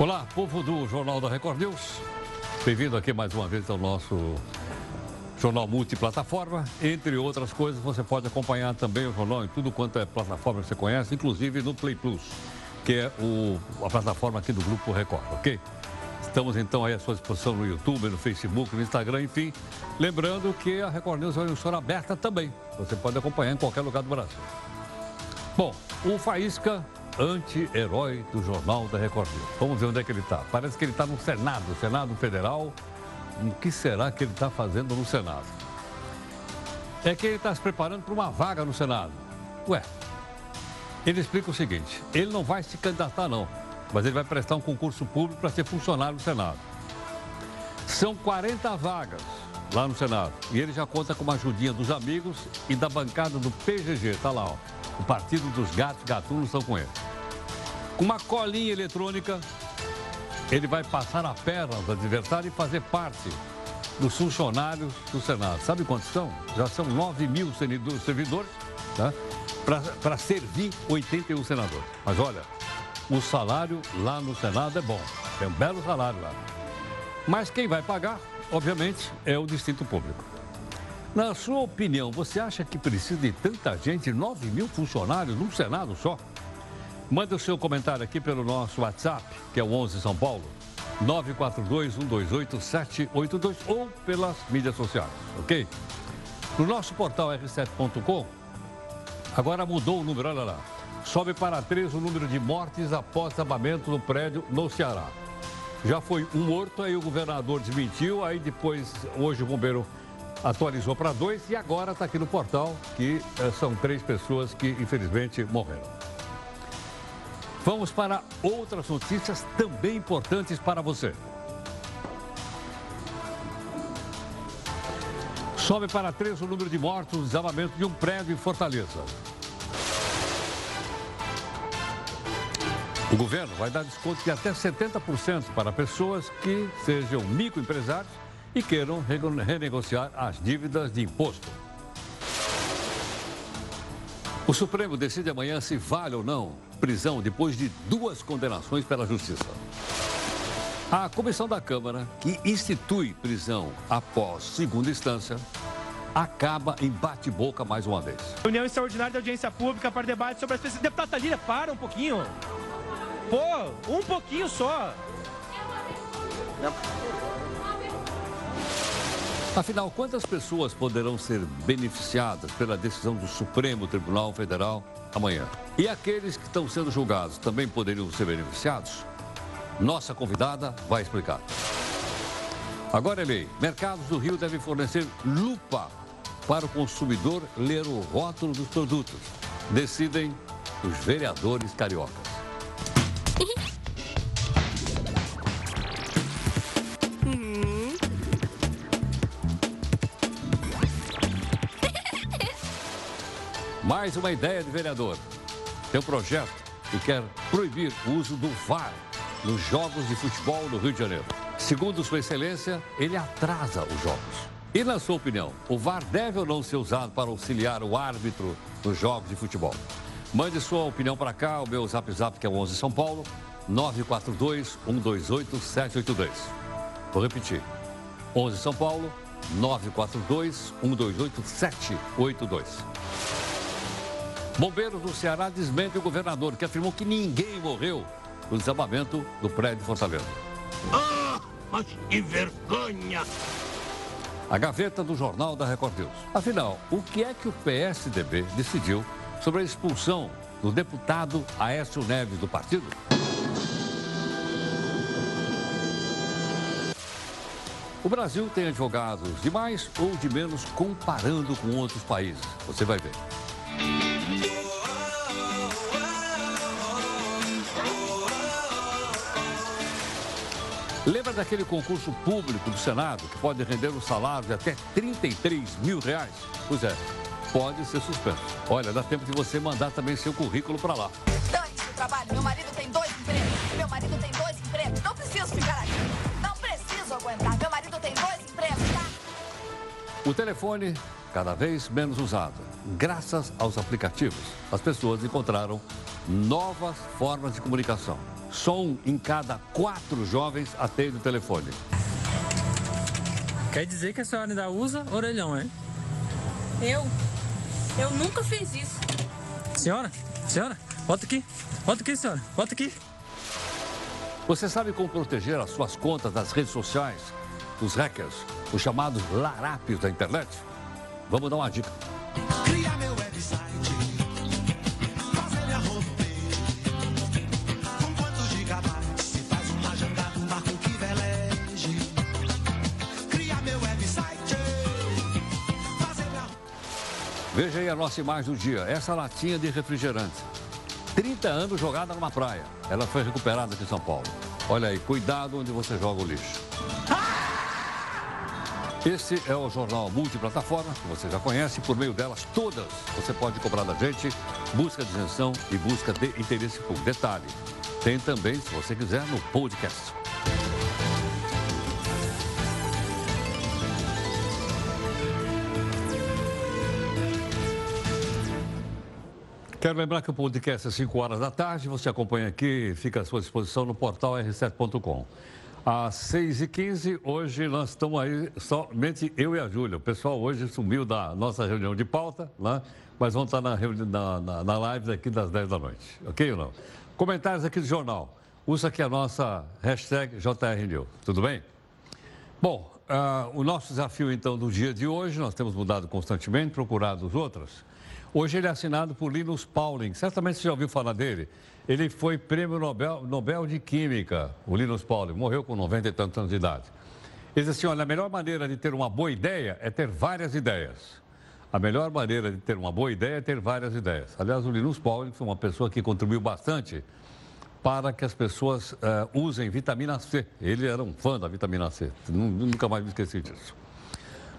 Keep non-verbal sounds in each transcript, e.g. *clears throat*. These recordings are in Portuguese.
Olá, povo do Jornal da Record News. Bem-vindo aqui mais uma vez ao nosso jornal multiplataforma. Entre outras coisas, você pode acompanhar também o jornal em tudo quanto é plataforma que você conhece, inclusive no Play Plus, que é o, a plataforma aqui do Grupo Record, ok? Estamos então aí à sua disposição no YouTube, no Facebook, no Instagram, enfim. Lembrando que a Record News é uma emissora aberta também. Você pode acompanhar em qualquer lugar do Brasil. Bom, o Faísca, anti-herói do Jornal da Record. Vamos ver onde é que ele está. Parece que ele está no Senado, Senado Federal. O que será que ele está fazendo no Senado? É que ele está se preparando para uma vaga no Senado. Ué, ele explica o seguinte: ele não vai se candidatar, não, mas ele vai prestar um concurso público para ser funcionário do Senado. São 40 vagas lá no Senado e ele já conta com uma ajudinha dos amigos e da bancada do PGG. Está lá, ó. O Partido dos Gatos Gatunos estão com ele. Com uma colinha eletrônica, ele vai passar a perna aos adversários e fazer parte dos funcionários do Senado. Sabe quantos são? Já são 9 mil servidores tá? para servir 81 senadores. Mas olha, o salário lá no Senado é bom. Tem um belo salário lá. Mas quem vai pagar, obviamente, é o Distrito Público. Na sua opinião, você acha que precisa de tanta gente, 9 mil funcionários num Senado só? Manda o seu comentário aqui pelo nosso WhatsApp, que é o 11 São Paulo, 942-128-782 ou pelas mídias sociais, ok? No nosso portal r7.com, agora mudou o número, olha lá. Sobe para 3 o número de mortes após desabamento no prédio no Ceará. Já foi um morto, aí o governador desmentiu, aí depois, hoje o bombeiro atualizou para dois e agora está aqui no portal que eh, são três pessoas que infelizmente morreram. Vamos para outras notícias também importantes para você. Sobe para três o número de mortos no desabamento de um prédio em Fortaleza. O governo vai dar desconto de até 70% para pessoas que sejam microempresários e queiram renegociar as dívidas de imposto. O Supremo decide amanhã se vale ou não prisão depois de duas condenações pela Justiça. A comissão da Câmara, que institui prisão após segunda instância, acaba em bate-boca mais uma vez. Reunião extraordinária de audiência pública para debate sobre as pesquisas. Deputado Talíria, para um pouquinho. Pô, um pouquinho só. Afinal, quantas pessoas poderão ser beneficiadas pela decisão do Supremo Tribunal Federal amanhã? E aqueles que estão sendo julgados também poderiam ser beneficiados? Nossa convidada vai explicar. Agora, Elei, mercados do Rio devem fornecer lupa para o consumidor ler o rótulo dos produtos. Decidem os vereadores cariocas. Mais uma ideia de vereador. Tem um projeto que quer proibir o uso do VAR nos jogos de futebol no Rio de Janeiro. Segundo Sua Excelência, ele atrasa os jogos. E na sua opinião, o VAR deve ou não ser usado para auxiliar o árbitro nos jogos de futebol? Mande sua opinião para cá, o meu zap zap que é 11 São Paulo, 942 128 782. Vou repetir. 11 São Paulo, 942 128 782. Bombeiros do Ceará desmente o governador, que afirmou que ninguém morreu no desabamento do prédio Fortaleza. Ah, mas que vergonha! A gaveta do Jornal da Record News. Afinal, o que é que o PSDB decidiu sobre a expulsão do deputado Aécio Neves do partido? O Brasil tem advogados de mais ou de menos comparando com outros países. Você vai ver. Lembra daquele concurso público do Senado que pode render um salário de até 33 mil reais? Pois é, pode ser suspenso. Olha, dá tempo de você mandar também seu currículo para lá. Dante do trabalho, meu marido tem dois empregos. Meu marido tem dois empregos. Não preciso ficar aqui. Não preciso aguentar. Meu marido tem dois empregos, tá? O telefone cada vez menos usado. Graças aos aplicativos, as pessoas encontraram novas formas de comunicação. Só um em cada quatro jovens atende o telefone. Quer dizer que a senhora ainda usa orelhão, hein? Eu? Eu nunca fiz isso. Senhora? Senhora? Volta aqui. Volta aqui, senhora. Volta aqui. Você sabe como proteger as suas contas das redes sociais dos hackers, os chamados larápios da internet? Vamos dar uma dica. Veja aí a nossa imagem do dia, essa latinha de refrigerante. 30 anos jogada numa praia. Ela foi recuperada aqui em São Paulo. Olha aí, cuidado onde você joga o lixo. Esse é o jornal multiplataforma, que você já conhece. Por meio delas, todas você pode cobrar da gente. Busca de isenção e busca de interesse público. Detalhe, tem também, se você quiser, no podcast. Quero lembrar que o podcast é 5 horas da tarde. Você acompanha aqui, fica à sua disposição no portal r7.com. Às 6h15, hoje nós estamos aí somente eu e a Júlia. O pessoal hoje sumiu da nossa reunião de pauta, né? mas vão estar na, na, na, na live daqui das 10 da noite. Ok ou não? Comentários aqui do jornal. Usa aqui a nossa hashtag JRNews. Tudo bem? Bom, uh, o nosso desafio então do dia de hoje, nós temos mudado constantemente, procurado os outros. Hoje ele é assinado por Linus Pauling. Certamente você já ouviu falar dele. Ele foi prêmio Nobel, Nobel de Química, o Linus Pauling. Morreu com 90 e tantos anos de idade. Ele diz assim, olha, a melhor maneira de ter uma boa ideia é ter várias ideias. A melhor maneira de ter uma boa ideia é ter várias ideias. Aliás, o Linus Pauling foi uma pessoa que contribuiu bastante para que as pessoas uh, usem vitamina C. Ele era um fã da vitamina C. Nunca mais me esqueci disso.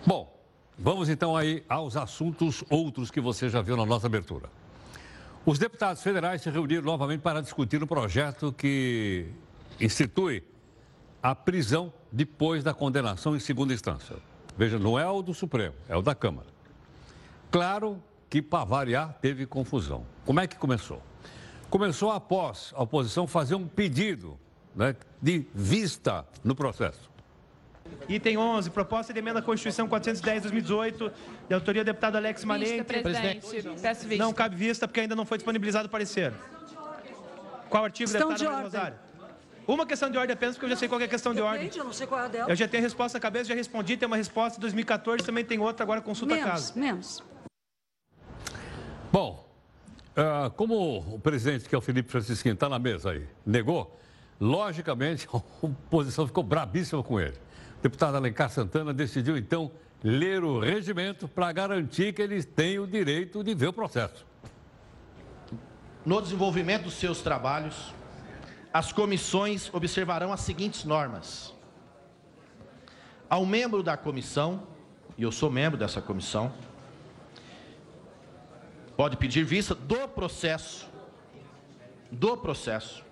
Bom, Vamos então aí aos assuntos outros que você já viu na nossa abertura. Os deputados federais se reuniram novamente para discutir o um projeto que institui a prisão depois da condenação em segunda instância. Veja, não é o do Supremo, é o da Câmara. Claro que, para variar, teve confusão. Como é que começou? Começou após a oposição fazer um pedido né, de vista no processo. Item 11, proposta de emenda à Constituição 410 2018, de autoria do deputado Alex Manente. Presidente, peço vista. Não cabe vista porque ainda não foi disponibilizado o parecer. Qual artigo, questão deputado de Rosário? Uma questão de ordem apenas, porque eu já sei qual é a questão de ordem. Eu não sei qual é a dela. Eu já tenho a resposta na cabeça, já respondi, tem uma resposta de 2014, também tem outra, agora consulta menos, a casa. Menos. Bom, uh, como o presidente, que é o Felipe Francisquinho, está na mesa aí, negou, logicamente *laughs* a oposição ficou brabíssima com ele deputado Alencar Santana decidiu então ler o regimento para garantir que eles têm o direito de ver o processo. No desenvolvimento dos seus trabalhos, as comissões observarão as seguintes normas. Ao membro da comissão, e eu sou membro dessa comissão, pode pedir vista do processo, do processo,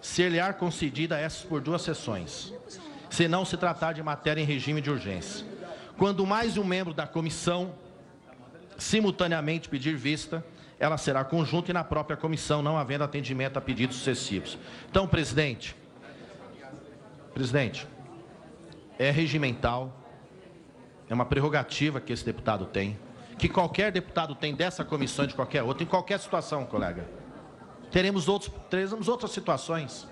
ser lhe concedida essas por duas sessões se não se tratar de matéria em regime de urgência. Quando mais um membro da comissão simultaneamente pedir vista, ela será conjunta e na própria comissão, não havendo atendimento a pedidos sucessivos. Então, presidente, presidente, é regimental, é uma prerrogativa que esse deputado tem, que qualquer deputado tem dessa comissão de qualquer outra, em qualquer situação, colega. Teremos, outros, teremos outras situações.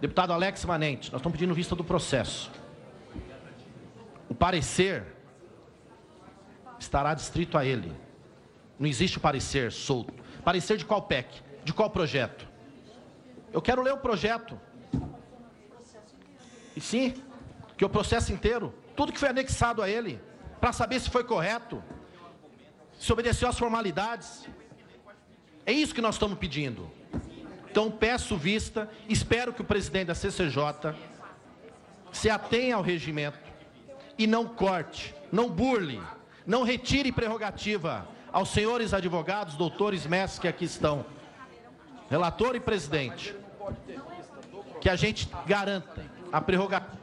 Deputado Alex Manente, nós estamos pedindo vista do processo. O parecer estará distrito a ele. Não existe parecer solto. Parecer de qual PEC? De qual projeto? Eu quero ler o projeto. E sim, que o processo inteiro, tudo que foi anexado a ele, para saber se foi correto, se obedeceu às formalidades. É isso que nós estamos pedindo. Então peço vista, espero que o presidente da CCJ se atenha ao regimento e não corte, não burle, não retire prerrogativa aos senhores advogados, doutores, mestres que aqui estão, relator e presidente, que a gente garanta a prerrogativa.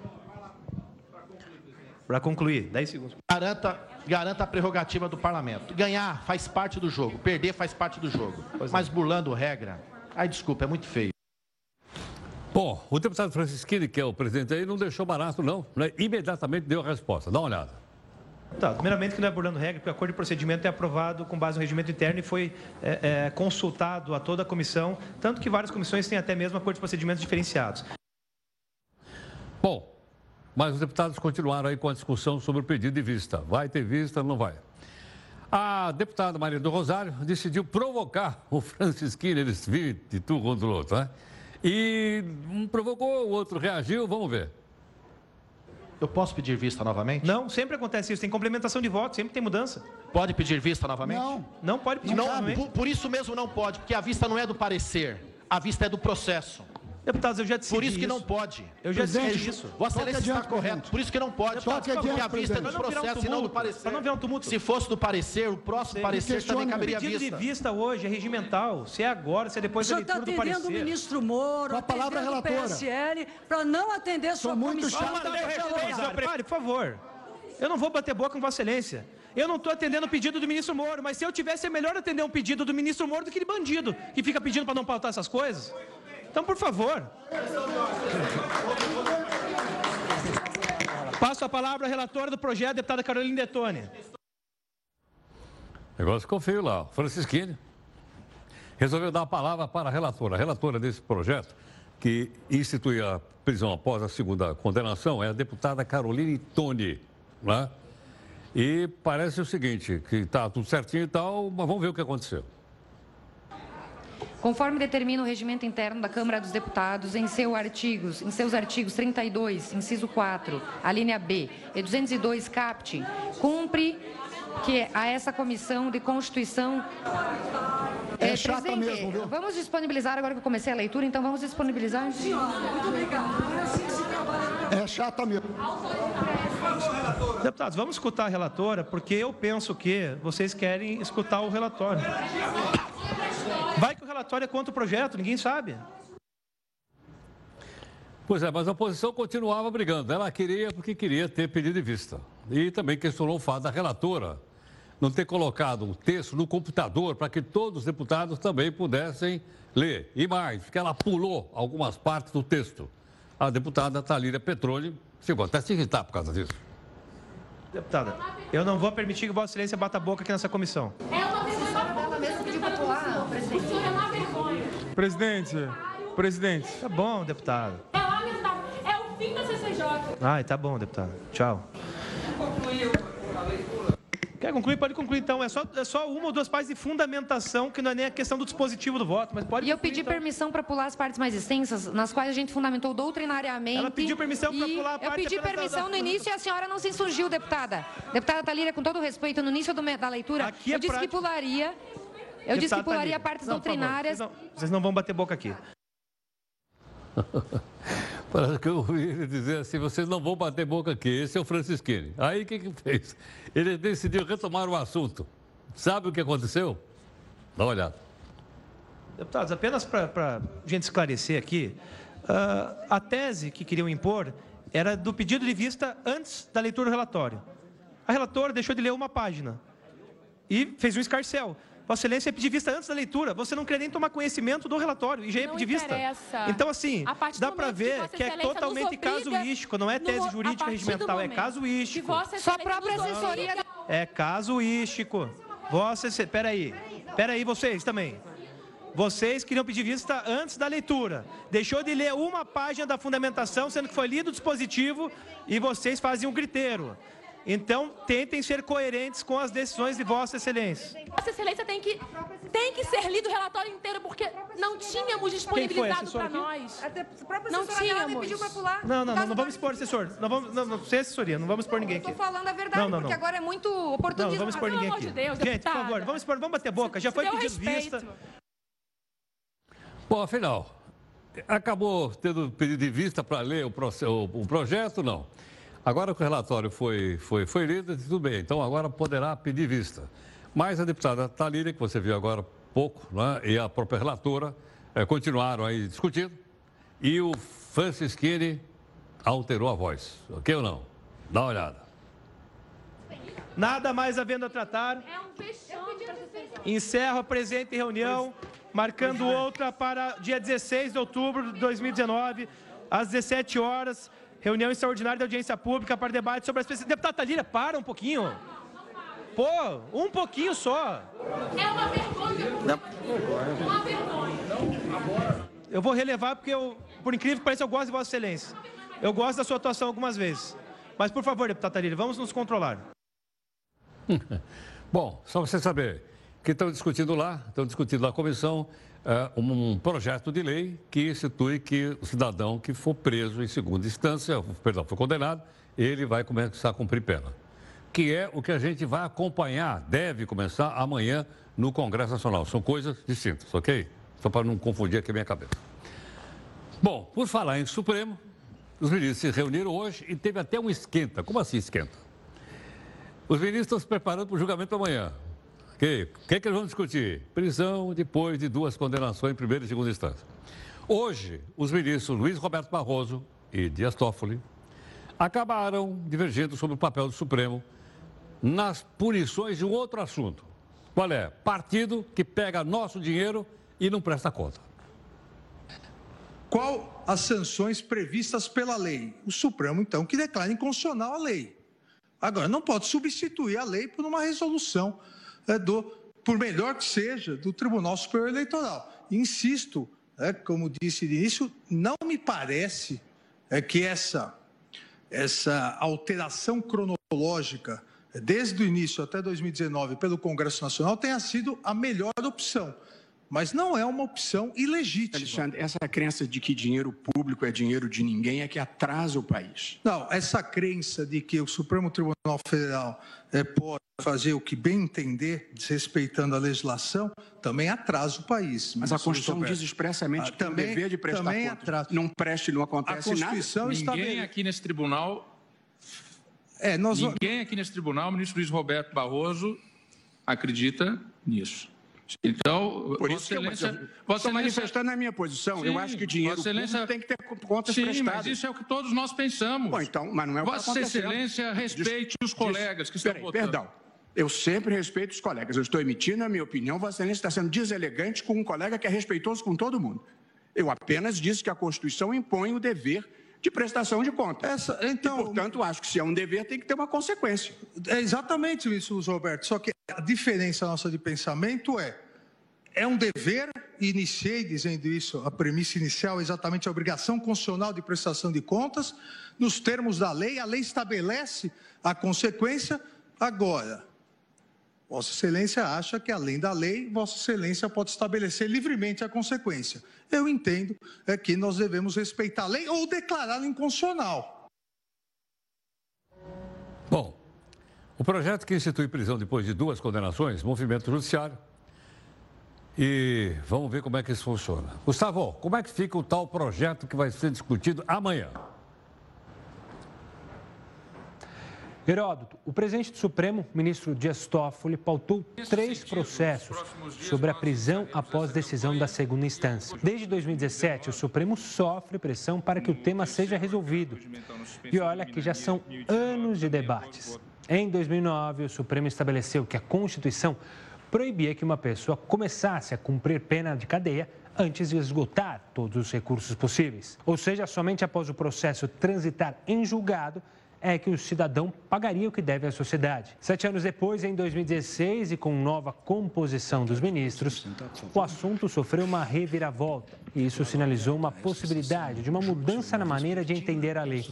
Para concluir, 10 segundos. Garanta, garanta a prerrogativa do parlamento. Ganhar faz parte do jogo, perder faz parte do jogo. Mas burlando regra, Ai, desculpa, é muito feio. Bom, o deputado Francisquini, que é o presidente aí, não deixou barato, não. Né? Imediatamente deu a resposta. Dá uma olhada. Tá, primeiramente que não é burlando regra, porque o acordo de procedimento é aprovado com base no regimento interno e foi é, é, consultado a toda a comissão, tanto que várias comissões têm até mesmo acordo de procedimentos diferenciados. Bom, mas os deputados continuaram aí com a discussão sobre o pedido de vista. Vai ter vista, não vai? A deputada Maria do Rosário decidiu provocar o Francisquinho, eles vivem de tu contra o outro, né? E um provocou, o outro reagiu, vamos ver. Eu posso pedir vista novamente? Não, sempre acontece isso. Tem complementação de voto, sempre tem mudança. Pode pedir vista novamente? Não. Não pode pedir Não, vista novamente. por, por isso mesmo não pode, porque a vista não é do parecer, a vista é do processo. Deputados, eu já decidi Por isso que não pode. Eu já decidi isso. Vossa Excelência está correto. Por isso que não pode. Toque porque adiante, a vista é do um processo e não do parecer. Não virar um tumulto. Se fosse do parecer, o próximo parecer também caberia pedido vista. de vista hoje é regimental. Se é agora, se é O depois da senhor está leitura do atendendo o parecer. ministro Moro, Com a palavra atendendo o relatora. PSL, para não atender sua muito comissão. chato. O senhor Pare, por favor. Eu não vou bater boca com Vossa Excelência. Eu não estou atendendo o pedido do ministro Moro, mas se eu tivesse, é melhor atender um pedido do ministro Moro do que de bandido, que fica pedindo para não pautar essas coisas. Então, por favor. Passo a palavra à relatora do projeto, deputada Carolina Detone. Negócio ficou feio lá. Francisquini resolveu dar a palavra para a relatora. A relatora desse projeto, que institui a prisão após a segunda condenação, é a deputada Caroline Toni. Né? E parece o seguinte, que está tudo certinho e tal, mas vamos ver o que aconteceu. Conforme determina o regimento interno da Câmara dos Deputados, em, seu artigos, em seus artigos 32, inciso 4, a linha B, e 202, caput, cumpre que a essa comissão de Constituição... É Eh, chata presidente, mesmo, viu? Vamos disponibilizar, agora que eu comecei a leitura, então vamos disponibilizar... É chata mesmo. Deputados, vamos escutar a relatora, porque eu penso que vocês querem escutar o relatório. Vai que o relatório é contra o projeto, ninguém sabe. Pois é, mas a oposição continuava brigando. Ela queria porque queria ter pedido de vista. E também questionou o fato da relatora não ter colocado o texto no computador para que todos os deputados também pudessem ler. E mais, porque ela pulou algumas partes do texto. A deputada Talíria Petrone chegou até a se irritar por causa disso. Deputada, eu não vou permitir que Vossa Excelência bata a boca aqui nessa comissão. Presidente, presidente. Tá bom, deputado. É lamentável. É o fim da CCJ. Ai, tá bom, deputado. Tchau. Quer concluir? Pode concluir, então. É só, é só uma ou duas páginas de fundamentação, que não é nem a questão do dispositivo do voto, mas pode E eu pedi então. permissão para pular as partes mais extensas, nas quais a gente fundamentou doutrinariamente. Ela pediu permissão pra e pular a Eu parte pedi apenas da- permissão da- no início e a senhora não se insurgiu, deputada. Deputada Talíria, com todo respeito, no início do da leitura, Aqui é eu disse que prática. pularia. Eu disse que pularia partes Não, favor, doutrinárias. Vocês não, vocês não vão bater boca aqui. *laughs* Parece que eu ouvi ele dizer assim, vocês não vão bater boca aqui, esse é o Francisquini. Aí o que que fez? Ele decidiu retomar o assunto. Sabe o que aconteceu? Dá uma olhada. Deputados, apenas para a gente esclarecer aqui, ah, a tese que queriam impor era do pedido de vista antes da leitura do relatório. A relatora deixou de ler uma página e fez um escarcel. Vossa Excelência ia pedir vista antes da leitura. Você não queria nem tomar conhecimento do relatório e já ia Não pedir vista. interessa. Então, assim, dá para que ver Vossa que, é totalmente casuístico, não é tese jurídica regimental, é momento casuístico. que Vossa Sua Excelência própria assessoria. É casuístico. Vossa Excelência, peraí, peraí, vocês também. Vocês queriam pedir vista antes da leitura. Deixou de ler uma página da fundamentação, sendo que foi lido o dispositivo, e vocês fazem um griteiro. Então, tentem ser coerentes com as decisões de Vossa Excelência. Vossa Excelência tem que, tem que ser lido o relatório inteiro, porque não tínhamos disponibilizado para nós. A própria Não tínhamos. pediu para pular. Não, não, não, não vamos expor assessor. Não vamos, não, não, sem assessoria, não vamos expor ninguém Eu aqui. tô falando a verdade, Não, não, porque agora é muito oportunismo. não vamos expor ninguém aqui. Gente, por favor, vamos expor, vamos bater boca. Já foi pedido vista. Bom, afinal, acabou tendo pedido de vista para ler o, proce- o- o projeto? Não. Agora que o relatório foi, foi, foi lido, tudo bem, então agora poderá pedir vista. Mas a deputada Talíria, que você viu agora há pouco, né, e a própria relatora eh, continuaram aí discutindo, e o Francisquini alterou a voz, ok ou não? Dá uma olhada. Nada mais havendo a tratar. É um vexame. Encerro a presente reunião marcando outra para dia 16 de outubro de 2019, às 17 horas, reunião extraordinária da audiência pública para debate sobre as pesquisas. Deputado Talira, para um pouquinho. Pô, um pouquinho só. É uma vergonha. Uma vergonha. Eu vou relevar porque, eu, por incrível que pareça, eu gosto de Vossa Excelência. Eu gosto da sua atuação algumas vezes. Mas, por favor, deputado Talira, vamos nos controlar. *laughs* Bom, só você saber que estão discutindo lá, estão discutindo na comissão uh, um projeto de lei que institui que o cidadão que for preso em segunda instância, perdão, foi condenado, ele vai começar a cumprir pena. Que é o que a gente vai acompanhar, deve começar amanhã no Congresso Nacional. São coisas distintas, ok? Só para não confundir aqui a minha cabeça. Bom, por falar em Supremo, os ministros se reuniram hoje e teve até um esquenta. Como assim esquenta? Os ministros estão se preparando para o julgamento amanhã. O que, é que eles vão discutir? Prisão depois de duas condenações em primeira e segunda instância. Hoje, os ministros Luiz Roberto Barroso e Dias Toffoli acabaram divergindo sobre o papel do Supremo nas punições de um outro assunto. Qual é? Partido que pega nosso dinheiro e não presta conta. Qual as sanções previstas pela lei? O Supremo, então, que declara inconstitucional a lei. Agora, não pode substituir a lei por uma resolução é, do, por melhor que seja, do Tribunal Superior Eleitoral. Insisto, é, como disse de início, não me parece é, que essa, essa alteração cronológica, desde o início até 2019, pelo Congresso Nacional, tenha sido a melhor opção mas não é uma opção ilegítima. Alexandre, essa crença de que dinheiro público é dinheiro de ninguém é que atrasa o país. Não, essa crença de que o Supremo Tribunal Federal é, pode fazer o que bem entender, desrespeitando a legislação, também atrasa o país. Mas a Constituição diz expressamente ah, que também, o dever de prestar também contas atrasa. não preste, não acontece a Constituição nada. Ninguém aqui nesse tribunal... É, nós... Ninguém aqui nesse tribunal, o ministro Luiz Roberto Barroso, acredita nisso. Então, por isso Excelência, que eu estou manifestando a minha posição. Sim, eu acho que dinheiro Excelência, tem que ter contas sim, prestadas. Mas isso é o que todos nós pensamos. Bom, então, mas não é o Vossa que Excelência respeite os colegas que estão peraí, votando. Perdão. Eu sempre respeito os colegas. Eu estou emitindo a minha opinião. Vossa Excelência está sendo deselegante com um colega que é respeitoso com todo mundo. Eu apenas disse que a Constituição impõe o dever de prestação de contas. Essa, então, e, portanto, acho que se é um dever, tem que ter uma consequência. É exatamente isso, Roberto. Só que a diferença nossa de pensamento é é um dever, e iniciei dizendo isso, a premissa inicial, exatamente a obrigação constitucional de prestação de contas, nos termos da lei, a lei estabelece a consequência. Agora, Vossa Excelência acha que, além da lei, Vossa Excelência pode estabelecer livremente a consequência. Eu entendo é que nós devemos respeitar a lei ou declará-la inconstitucional. Bom, o projeto que institui prisão depois de duas condenações, movimento judiciário, e vamos ver como é que isso funciona. Gustavo, como é que fica o tal projeto que vai ser discutido amanhã? Heródoto, o presidente do Supremo, ministro Dias Toffoli, pautou três processos sobre a prisão após decisão da segunda instância. Desde 2017, o Supremo sofre pressão para que o tema seja resolvido. E olha que já são anos de debates. Em 2009, o Supremo estabeleceu que a Constituição proibia que uma pessoa começasse a cumprir pena de cadeia antes de esgotar todos os recursos possíveis. Ou seja, somente após o processo transitar em julgado é que o cidadão pagaria o que deve à sociedade. Sete anos depois, em 2016, e com nova composição dos ministros, o assunto sofreu uma reviravolta. E isso sinalizou uma possibilidade de uma mudança na maneira de entender a lei.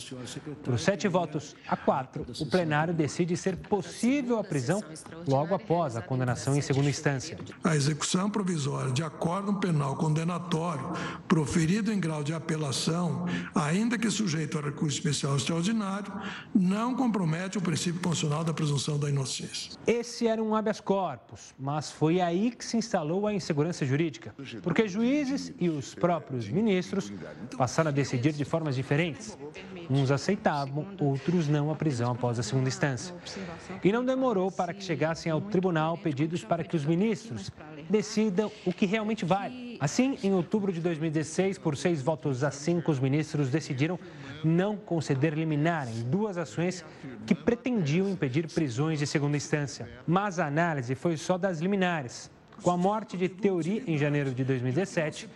Por sete votos a quatro, o plenário decide ser possível a prisão logo após a condenação em segunda instância. A execução provisória de acordo penal condenatório proferido em grau de apelação, ainda que sujeito a recurso especial extraordinário, não compromete o princípio constitucional da presunção da inocência. Esse era um habeas corpus, mas foi aí que se instalou a insegurança jurídica, porque juízes e os próprios ministros passaram a decidir de formas diferentes. Uns aceitavam, outros não a prisão após a segunda instância. E não demorou para que chegassem ao tribunal pedidos para que os ministros decidam o que realmente vale. Assim, em outubro de 2016, por seis votos a cinco, os ministros decidiram não conceder liminar em duas ações que pretendiam impedir prisões de segunda instância. Mas a análise foi só das liminares. Com a morte de Teori em janeiro de 2017,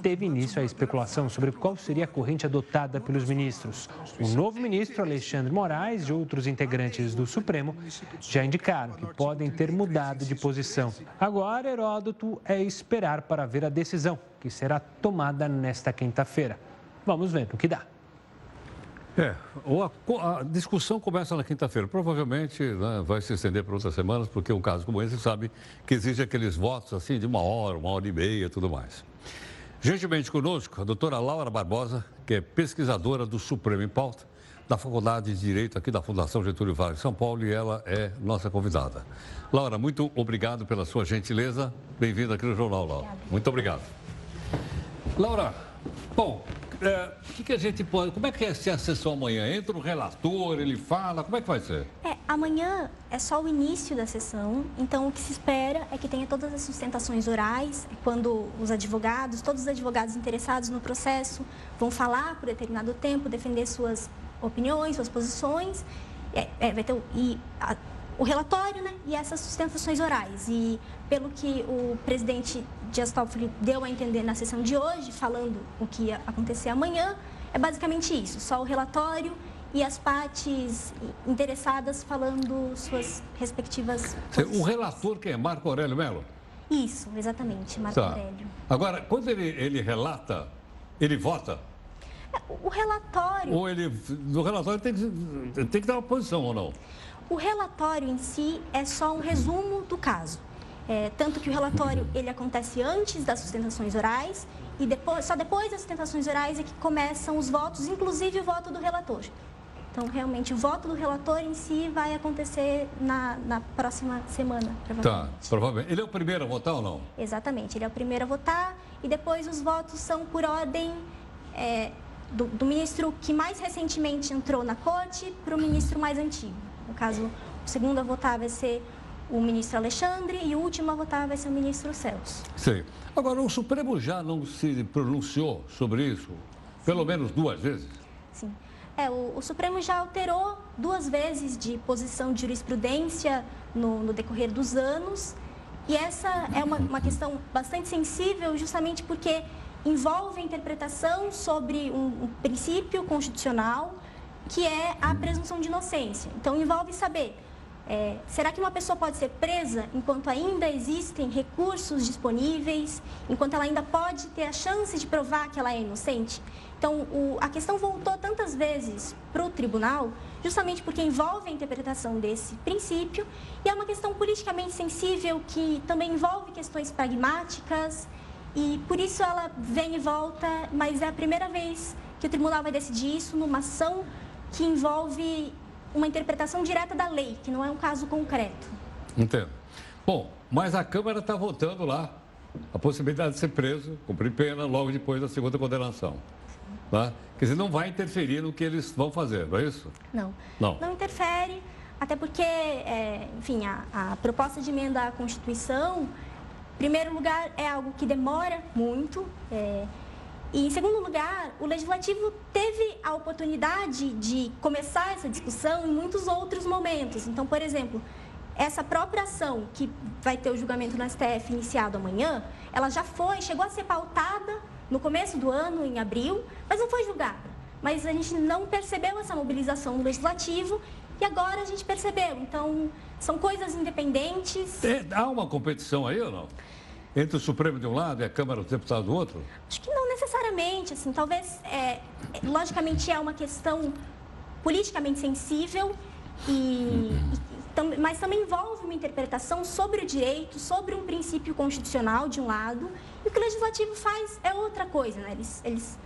teve início a especulação sobre qual seria a corrente adotada pelos ministros. O novo ministro Alexandre Moraes e outros integrantes do Supremo já indicaram que podem ter mudado de posição. Agora, Heródoto é esperar para ver a decisão, que será tomada nesta quinta-feira. Vamos ver o que dá. É, a, a, discussão começa na quinta-feira. Provavelmente né, vai se estender por outras semanas, porque um caso como esse sabe que exige aqueles votos assim de uma hora, uma hora e meia e tudo mais. Gentilmente conosco, a doutora Laura Barbosa, que é pesquisadora do Supremo em Pauta, da Faculdade de Direito aqui da Fundação Getúlio Vargas de São Paulo, e ela é nossa convidada. Laura, muito obrigado pela sua gentileza. Bem-vinda aqui no Jornal, Laura. Muito obrigado. Laura, bom, é, o que, que, a gente pode. Como é que é ser a sessão amanhã? Entra o relator, ele fala, como é que vai ser? É, amanhã é só o início da sessão, então o que se espera é que tenha todas as sustentações orais, quando os advogados, todos os advogados interessados no processo vão falar por determinado tempo, defender suas opiniões, suas posições. É, é, vai ter, e a, o relatório né, e essas sustentações orais. E pelo que o presidente Dias Toffoli deu a entender na sessão de hoje, falando o que ia acontecer amanhã, é basicamente isso, só o relatório e as partes interessadas falando suas respectivas. O relator que é Marco Aurélio Melo? Isso, exatamente, Marco tá. Aurélio. Agora, quando ele, ele relata, ele vota? É, o relatório. Ou ele. No relatório tem que, tem que dar uma posição ou não? O relatório em si é só um resumo do caso. É, tanto que o relatório ele acontece antes das sustentações orais e depois, só depois das sustentações orais é que começam os votos, inclusive o voto do relator. Então, realmente, o voto do relator em si vai acontecer na, na próxima semana, provavelmente. Tá, provavelmente. Ele é o primeiro a votar ou não? Exatamente, ele é o primeiro a votar e depois os votos são por ordem é, do, do ministro que mais recentemente entrou na corte para o ministro mais antigo. No caso, o segundo a votar vai ser o ministro Alexandre e o último a votar vai ser o ministro Celso. Sim. Agora, o Supremo já não se pronunciou sobre isso, pelo menos duas vezes? Sim. É, o, o, Supremo já alterou duas vezes de posição de jurisprudência no, no decorrer dos anos. E essa é uma, uma, questão bastante sensível, justamente porque envolve a interpretação sobre um, um princípio constitucional que é a presunção de inocência. Então, envolve saber, é, será que uma pessoa pode ser presa enquanto ainda existem recursos disponíveis, enquanto ela ainda pode ter a chance de provar que ela é inocente? Então, o, a questão voltou tantas vezes para o tribunal, justamente porque envolve a interpretação desse princípio, e é uma questão politicamente sensível que também envolve questões pragmáticas, e por isso ela vem e volta, mas é a primeira vez que o tribunal vai decidir isso numa ação que envolve uma interpretação direta da lei, que não é um caso concreto. Entendo. Bom, mas a Câmara está votando lá a possibilidade de ser preso, cumprir pena logo depois da segunda condenação. Tá? Quer dizer, não vai interferir no que eles vão fazer, não é isso? Não. Não, não interfere, até porque, é, enfim, a, a proposta de emenda à Constituição, em primeiro lugar, é algo que demora muito. É, e, em segundo lugar, o Legislativo teve a oportunidade de começar essa discussão em muitos outros momentos. Então, por exemplo, essa própria ação que vai ter o julgamento no STF iniciado amanhã, ela já foi, chegou a ser pautada no começo do ano, em abril, mas não foi julgada. Mas a gente não percebeu essa mobilização no Legislativo e agora a gente percebeu. Então, são coisas independentes. É, há uma competição aí ou não? Entre o Supremo de um lado e a Câmara dos Deputados do outro? Acho que não necessariamente, assim, talvez, é, logicamente é uma questão politicamente sensível, e, e, mas também envolve uma interpretação sobre o direito, sobre um princípio constitucional, de um lado, e o que o Legislativo faz é outra coisa, né? Eles, eles,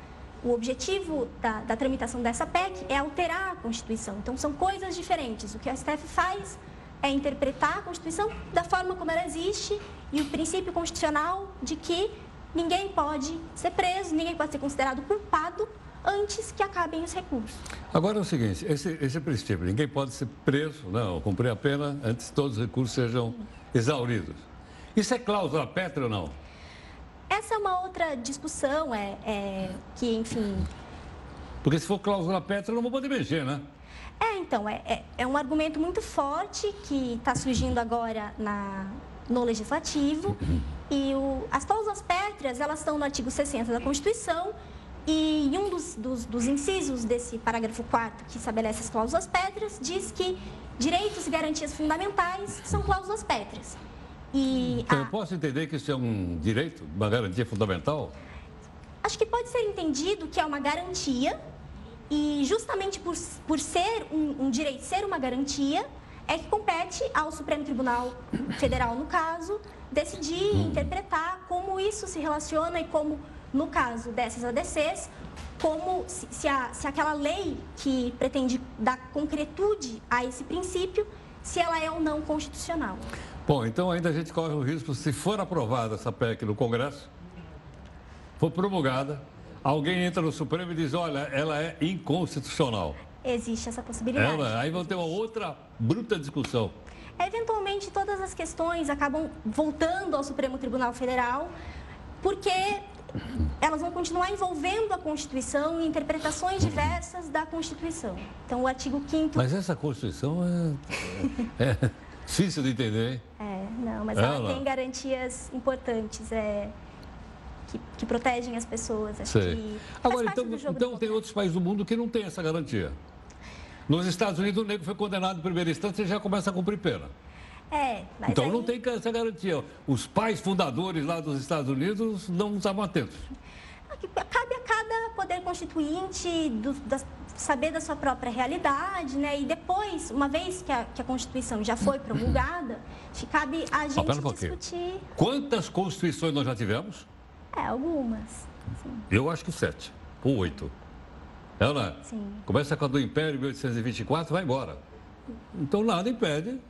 o objetivo da, da tramitação dessa PEC é alterar a Constituição, então são coisas diferentes. O que o STF faz é interpretar a Constituição da forma como ela existe e o princípio constitucional de que ninguém pode ser preso, ninguém pode ser considerado culpado antes que acabem os recursos. Agora é o seguinte, esse, esse princípio, ninguém pode ser preso, não, cumprir a pena antes que todos os recursos sejam exauridos. Isso é cláusula pétrea ou não? Essa é uma outra discussão, é, é que, enfim... Porque se for cláusula pétrea, não vou poder mexer, né? É, então, é, é, é um argumento muito forte que está surgindo agora na, no Legislativo. E o, as cláusulas pétreas, elas estão no artigo 60 da Constituição. E em um dos, dos, dos incisos desse parágrafo 4 que estabelece as cláusulas pétreas, diz que direitos e garantias fundamentais são cláusulas pétreas. E então, eu posso entender que isso é um direito, uma garantia fundamental? Acho que pode ser entendido que é uma garantia e justamente por, por ser um, um direito, ser uma garantia, é que compete ao Supremo Tribunal Federal, no caso, decidir, hum. interpretar como isso se relaciona e como, no caso dessas ADCs, como se, se, a, se aquela lei que pretende dar concretude a esse princípio, se ela é ou não constitucional. Bom, então ainda a gente corre o risco, se for aprovada essa PEC no Congresso, for promulgada, alguém entra no Supremo e diz, olha, ela é inconstitucional. Existe essa possibilidade. Ela, aí vão ter uma outra bruta discussão. Eventualmente, todas as questões acabam voltando ao Supremo Tribunal Federal, porque elas vão continuar envolvendo a Constituição e interpretações diversas da Constituição. Então, o artigo 5 Mas essa Constituição é, é difícil de entender, hein? É, não, mas ela, ela tem garantias importantes. É, que, que protegem as pessoas. Acho Sei. Agora, então, então tem outros países do mundo que não têm essa garantia. Nos Estados Unidos, o negro foi condenado em primeira instância e já começa a cumprir pena. É, mas então aí... não tem essa garantia. Os pais fundadores lá dos Estados Unidos não estavam atentos. Cabe a cada poder constituinte do, da, saber da sua própria realidade, né? E depois, uma vez que a, que a Constituição já foi promulgada, *coughs* cabe a gente ah, um discutir. Quantas constituições nós já tivemos? É, algumas. Sim. Eu acho que sete ou oito. Ela é, Sim. começa com a do Império 1824 vai embora. Então nada impede.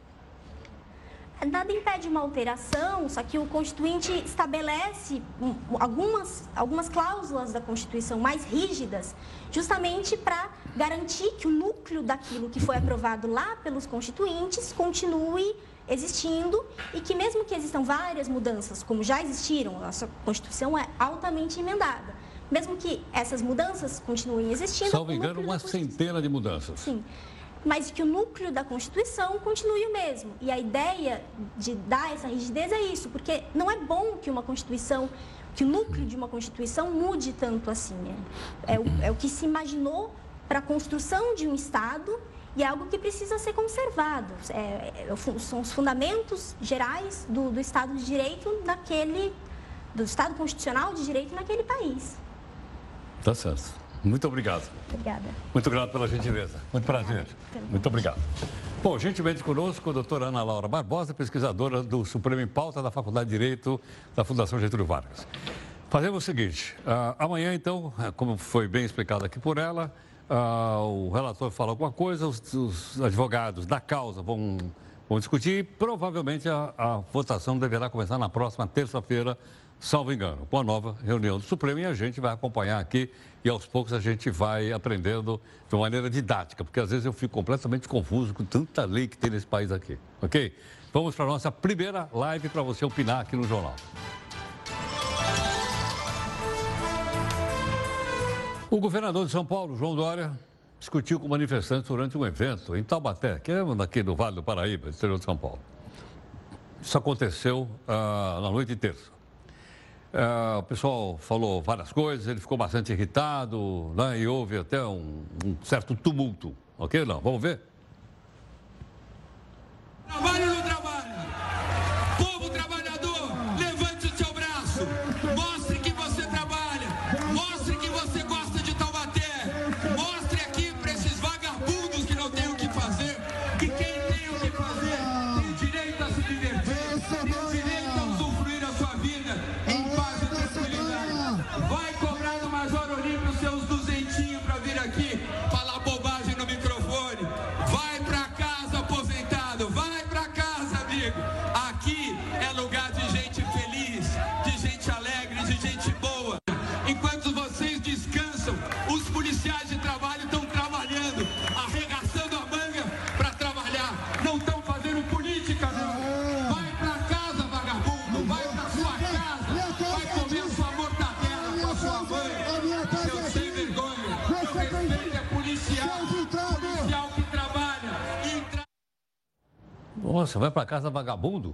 Nada impede uma alteração, só que o Constituinte estabelece algumas, algumas cláusulas da Constituição mais rígidas, justamente para garantir que o núcleo daquilo que foi aprovado lá pelos constituintes continue existindo e que mesmo que existam várias mudanças, como já existiram, a nossa Constituição é altamente emendada. Mesmo que essas mudanças continuem existindo... Salvo engano, uma centena de mudanças. Sim, mas que o núcleo da Constituição continue o mesmo. E a ideia de dar essa rigidez é isso, porque não é bom que uma Constituição, que o núcleo de uma Constituição mude tanto assim. É, é, o, é o que se imaginou para a construção de um Estado e é algo que precisa ser conservado. É, é, são os fundamentos gerais do, do Estado de Direito naquele, do Estado Constitucional de Direito naquele país. Tá certo. Muito obrigado. Obrigada. Muito grato pela gentileza. Muito prazer. Muito obrigado. Bom, gentilmente conosco a doutora Ana Laura Barbosa, pesquisadora do Supremo em Pauta da Faculdade de Direito da Fundação Getúlio Vargas. Fazemos o seguinte, uh, amanhã então, como foi bem explicado aqui por ela, ah, o relator fala alguma coisa, os, os, advogados da causa vão, vão discutir e provavelmente a, a votação deverá começar na próxima terça-feira, salvo engano, com a nova reunião do Supremo e a gente vai acompanhar aqui e aos poucos a gente vai aprendendo de maneira didática, porque às vezes eu fico completamente confuso com tanta lei que tem nesse país aqui, ok? Vamos para a nossa primeira live para você opinar aqui no jornal. O governador de São Paulo, João Dória, discutiu com manifestantes durante um evento em Taubaté, que é daqui do Vale do Paraíba, interior de São Paulo. Isso aconteceu ah, na noite de terça. Ah, o pessoal falou várias coisas, ele ficou bastante irritado, né, e houve até um, um certo tumulto. Ok? Não, vamos ver? Trabalho. Nossa, vai para casa vagabundo?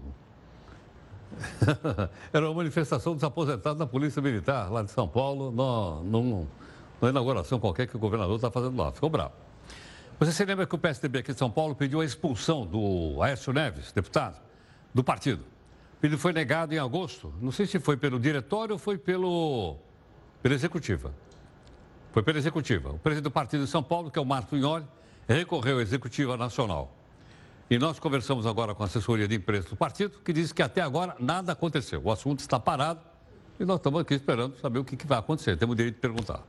*laughs* Era uma manifestação dos aposentados da Polícia Militar, lá de São Paulo, no, no, numa inauguração qualquer que o governador está fazendo lá. Ficou bravo. Você se lembra que o PSDB aqui de São Paulo pediu a expulsão do Aécio Neves, deputado, do partido. Pedido foi negado em agosto. Não sei se foi pelo diretório ou foi pelo, pela executiva. Foi pela executiva. O presidente do partido de São Paulo, que é o Marco Inholi, recorreu à executiva nacional. E nós conversamos agora com a assessoria de imprensa do partido, que diz que até agora nada aconteceu. O assunto está parado e nós estamos aqui esperando saber o que, que vai acontecer. Temos o direito de perguntar.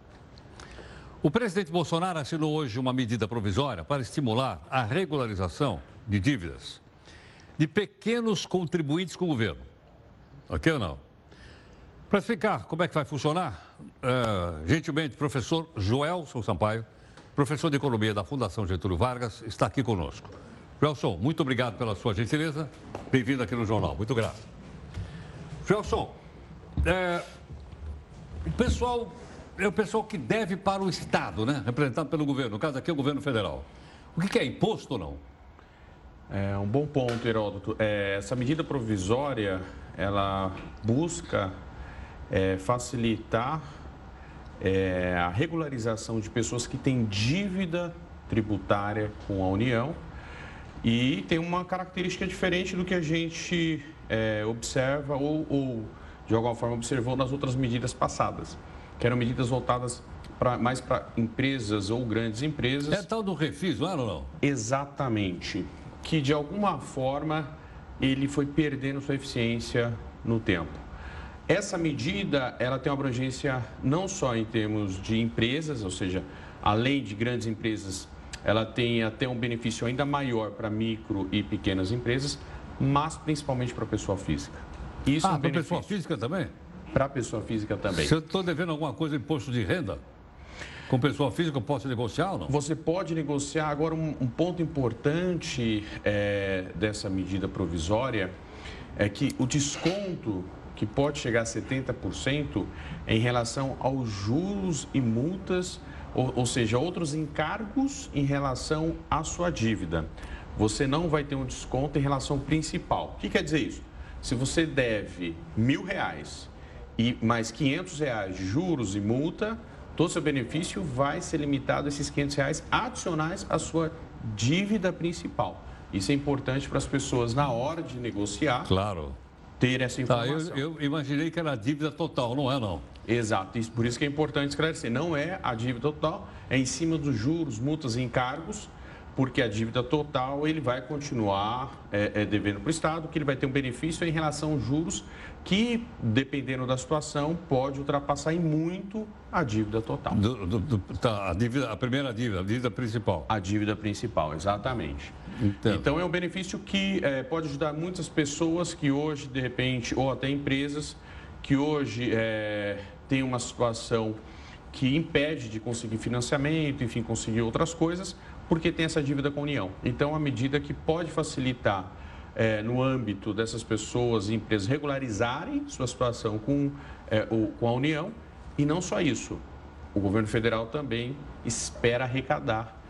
O presidente Bolsonaro assinou hoje uma medida provisória para estimular a regularização de dívidas de pequenos contribuintes com o governo. Ok ou não? Para explicar como é que vai funcionar, uh, gentilmente, professor Joelson Sampaio, professor de Economia da Fundação Getúlio Vargas, está aqui conosco. Joelson, muito obrigado pela sua gentileza. Bem-vindo aqui no Jornal. Muito grato. Joelson, é, o pessoal é o pessoal que deve para o Estado, né? Representado pelo governo. No caso aqui é o governo federal. O que é imposto ou não? É um bom ponto, Heródoto. É, essa medida provisória, ela busca é, facilitar é, a regularização de pessoas que têm dívida tributária com a União e tem uma característica diferente do que a gente é, observa ou, ou, de alguma forma, observou nas outras medidas passadas, que eram medidas voltadas pra, mais para empresas ou grandes empresas. É tal do refis, não ou não? Exatamente. Que, de alguma forma, ele foi perdendo sua eficiência no tempo. Essa medida, ela tem uma abrangência não só em termos de empresas, ou seja, além de grandes empresas ela tem até um benefício ainda maior para micro e pequenas empresas, mas principalmente para a pessoa física. Isso ah, é um para a pessoa física também? Para a pessoa física também. Se eu estou devendo alguma coisa de imposto de renda, com pessoa física eu posso negociar ou não? Você pode negociar. Agora, um, um ponto importante é, dessa medida provisória é que o desconto que pode chegar a 70% em relação aos juros e multas ou, ou seja, outros encargos em relação à sua dívida. Você não vai ter um desconto em relação ao principal. O que quer dizer isso? Se você deve mil reais e mais 500 reais juros e multa, todo o seu benefício vai ser limitado a esses 500 reais adicionais à sua dívida principal. Isso é importante para as pessoas na hora de negociar. Claro. Ter essa informação. Tá, eu, eu imaginei que era dívida total, não é não? Exato, isso, por isso que é importante esclarecer. Não é a dívida total, é em cima dos juros, multas e encargos, porque a dívida total ele vai continuar é, é, devendo para o Estado, que ele vai ter um benefício em relação aos juros, que, dependendo da situação, pode ultrapassar em muito a dívida total. Do, do, do, tá, a, dívida, a primeira dívida, a dívida principal. A dívida principal, exatamente. Entendo. Então, é um benefício que é, pode ajudar muitas pessoas que hoje, de repente, ou até empresas, que hoje é, tem uma situação que impede de conseguir financiamento, enfim, conseguir outras coisas, porque tem essa dívida com a União. Então, a medida que pode facilitar é, no âmbito dessas pessoas e empresas regularizarem sua situação com, é, o, com a União, e não só isso, o governo federal também espera arrecadar,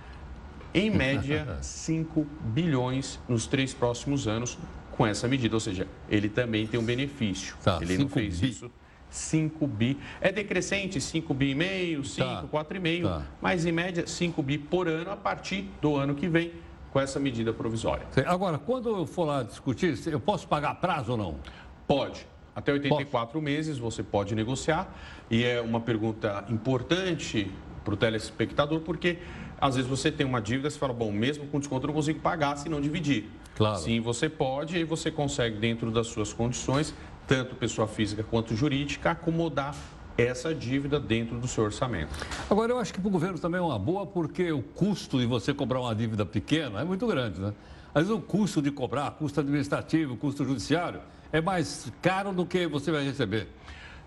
em média, *laughs* 5 bilhões nos três próximos anos com essa medida, ou seja, ele também tem um benefício. Tá, ele não fez bi. isso 5 bi. É decrescente 5 bi e meio, 5, tá, 4,5, tá. mas em média 5 bi por ano a partir do ano que vem com essa medida provisória. Agora, quando eu for lá discutir, eu posso pagar prazo ou não? Pode. Até 84 posso. meses você pode negociar. E é uma pergunta importante para o telespectador, porque às vezes você tem uma dívida e fala, bom, mesmo com desconto eu não consigo pagar se não dividir. Claro. Sim, você pode e você consegue, dentro das suas condições, tanto pessoa física quanto jurídica, acomodar essa dívida dentro do seu orçamento. Agora, eu acho que para o governo também é uma boa, porque o custo de você cobrar uma dívida pequena é muito grande, né? Às vezes o custo de cobrar, custo administrativo, custo judiciário, é mais caro do que você vai receber.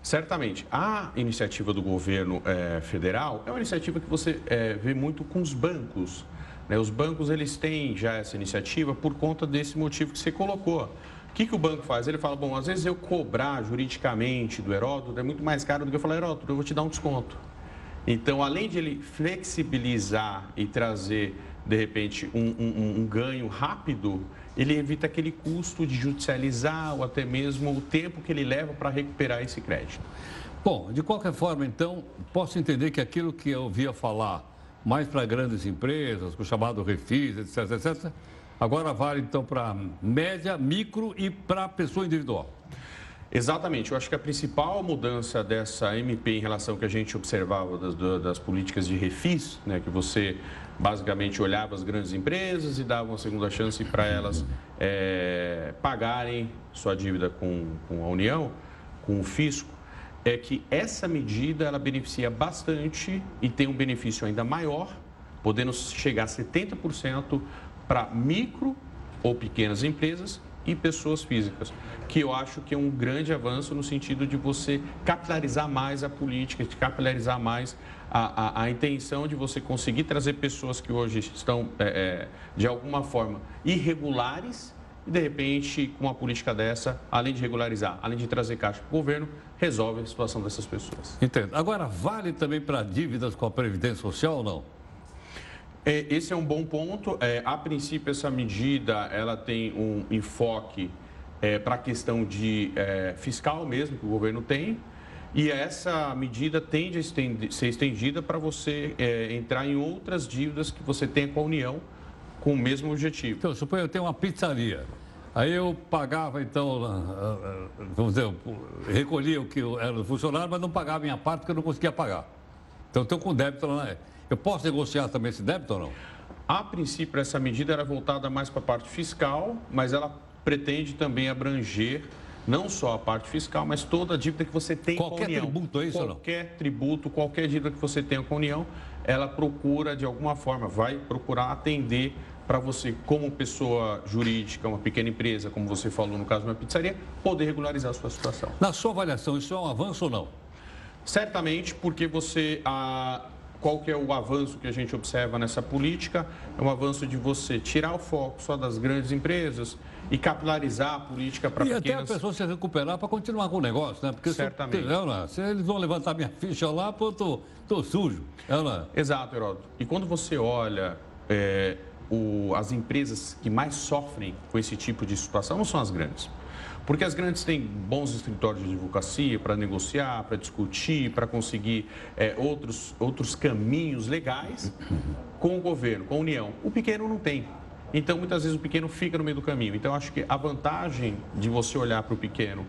Certamente. A iniciativa do governo é, federal é uma iniciativa que você é, vê muito com os bancos. Né? Os bancos eles têm já essa iniciativa por conta desse motivo que você colocou. O que, que o banco faz? Ele fala, bom, às vezes eu cobrar juridicamente do Heródoto é muito mais caro do que eu falar, Heródoto, eu vou te dar um desconto. Então, além de ele flexibilizar e trazer, de repente, um, um, um ganho rápido, ele evita aquele custo de judicializar ou até mesmo o tempo que ele leva para recuperar esse crédito. Bom, de qualquer forma, então, posso entender que aquilo que eu ouvia falar mais para grandes empresas, o chamado refis, etc, etc, agora vale então para média, micro e para pessoa individual. Exatamente. Eu acho que a principal mudança dessa MP em relação ao que a gente observava das, das políticas de refis, né, que você basicamente olhava as grandes empresas e dava uma segunda chance para elas é, pagarem sua dívida com, com a União, com o fisco, é que essa medida ela beneficia bastante e tem um benefício ainda maior, podendo chegar a 70% para micro ou pequenas empresas e pessoas físicas, que eu acho que é um grande avanço no sentido de você capilarizar mais a política, de capilarizar mais a, a, a intenção de você conseguir trazer pessoas que hoje estão, é, é, de alguma forma, irregulares e, de repente, com uma política dessa, além de regularizar, além de trazer caixa para o governo, resolve a situação dessas pessoas. Entendo. Agora, vale também para dívidas com a Previdência Social ou não? É, esse é um bom ponto. É, a princípio, essa medida ela tem um enfoque é, para a questão de é, fiscal mesmo, que o governo tem. E essa medida tende a estender, ser estendida para você é, entrar em outras dívidas que você tem com a União com o mesmo objetivo. Então, suponho eu tenho uma pizzaria. Aí eu pagava, então, vamos dizer, recolhia o que era do funcionário, mas não pagava a minha parte porque eu não conseguia pagar. Então, eu estou com débito lá. Eu posso negociar também esse débito ou não? A princípio, essa medida era voltada mais para a parte fiscal, mas ela pretende também abranger não só a parte fiscal, mas toda a dívida que você tem qualquer com a União. Qualquer tributo, é isso qualquer ou não? Qualquer tributo, qualquer dívida que você tenha com a União, ela procura, de alguma forma, vai procurar atender para você, como pessoa jurídica, uma pequena empresa, como você falou no caso de uma pizzaria, poder regularizar a sua situação. Na sua avaliação, isso é um avanço ou não? Certamente, porque você, a, qual que é o avanço que a gente observa nessa política? É um avanço de você tirar o foco só das grandes empresas e capilarizar a política para pequenas... E até a pessoa se recuperar para continuar com o negócio, né? Porque Certamente. Se, se eles vão levantar minha *laughs* ficha lá, pô, eu tô, tô sujo. Eu, Exato, Heródoto. E quando você olha... É, o, as empresas que mais sofrem com esse tipo de situação não são as grandes. Porque as grandes têm bons escritórios de advocacia para negociar, para discutir, para conseguir é, outros, outros caminhos legais *clears throat* com o governo, com a União. O pequeno não tem. Então, muitas vezes, o pequeno fica no meio do caminho. Então, acho que a vantagem de você olhar para o pequeno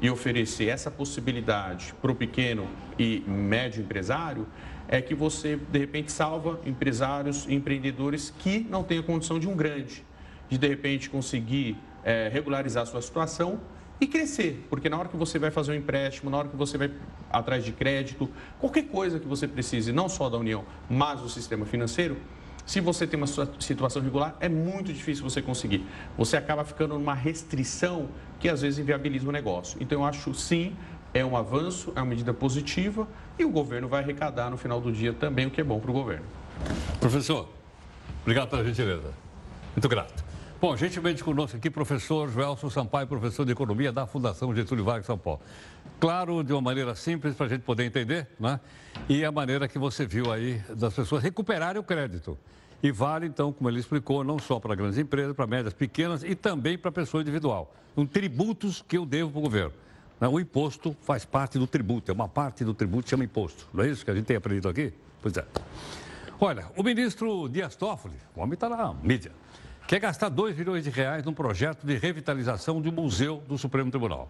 e oferecer essa possibilidade para o pequeno e médio empresário é que você, de repente, salva empresários empreendedores que não têm a condição de um grande, de, de repente, conseguir é, regularizar a sua situação e crescer, porque na hora que você vai fazer um empréstimo, na hora que você vai atrás de crédito, qualquer coisa que você precise, não só da União, mas do sistema financeiro, se você tem uma situação regular, é muito difícil você conseguir. Você acaba ficando numa restrição que às vezes inviabiliza o negócio. Então, eu acho sim é um avanço, é uma medida positiva e o governo vai arrecadar no final do dia também o que é bom para o governo. Professor, obrigado pela gentileza. Muito grato. Bom, gentilmente conosco aqui, professor Joelson Sampaio, professor de Economia da Fundação Getúlio Vargas São Paulo. Claro, de uma maneira simples para a gente poder entender, né? E a maneira que você viu aí das pessoas recuperarem o crédito. E vale, então, como ele explicou, não só para grandes empresas, para médias pequenas e também para a pessoa individual. Um tributos que eu devo para o governo. O imposto faz parte do tributo, é uma parte do tributo chama imposto. Não é isso que a gente tem aprendido aqui? Pois é. Olha, o ministro Dias Toffoli, o homem está na mídia, quer gastar 2 milhões de reais num projeto de revitalização de um museu do Supremo Tribunal.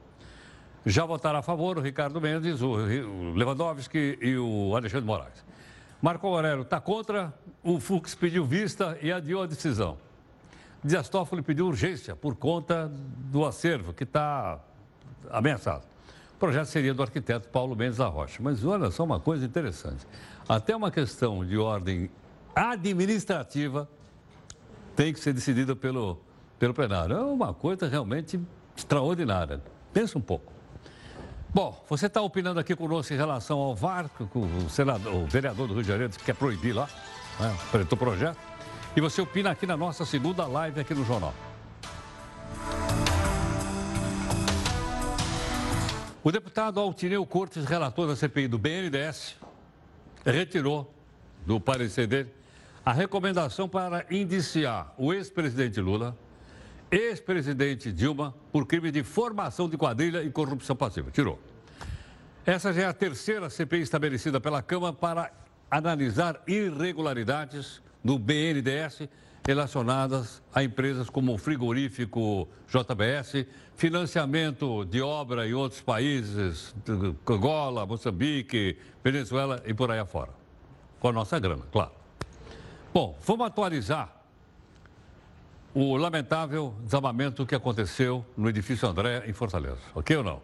Já votaram a favor o Ricardo Mendes, o Lewandowski e o Alexandre Moraes. Marco Aurélio está contra, o Fux pediu vista e adiou a decisão. Dias Toffoli pediu urgência por conta do acervo que está ameaçado. O projeto seria do arquiteto Paulo Mendes da Rocha. Mas olha só uma coisa interessante. Até uma questão de ordem administrativa tem que ser decidida pelo, pelo plenário. É uma coisa realmente extraordinária. Pensa um pouco. Bom, você está opinando aqui conosco em relação ao VAR, o, senador, o vereador do Rio de Janeiro que quer proibir lá, né, o projeto. E você opina aqui na nossa segunda live aqui no Jornal. O deputado Altineu Cortes, relator da CPI do BNDES, retirou do parecer dele a recomendação para indiciar o ex-presidente Lula, ex-presidente Dilma, por crime de formação de quadrilha e corrupção passiva. Tirou. Essa já é a terceira CPI estabelecida pela Câmara para analisar irregularidades no BNDES relacionadas a empresas como o frigorífico JBS, financiamento de obra em outros países, Angola, Moçambique, Venezuela e por aí afora. Com a nossa grana, claro. Bom, vamos atualizar o lamentável desabamento que aconteceu no edifício André, em Fortaleza. Ok ou não?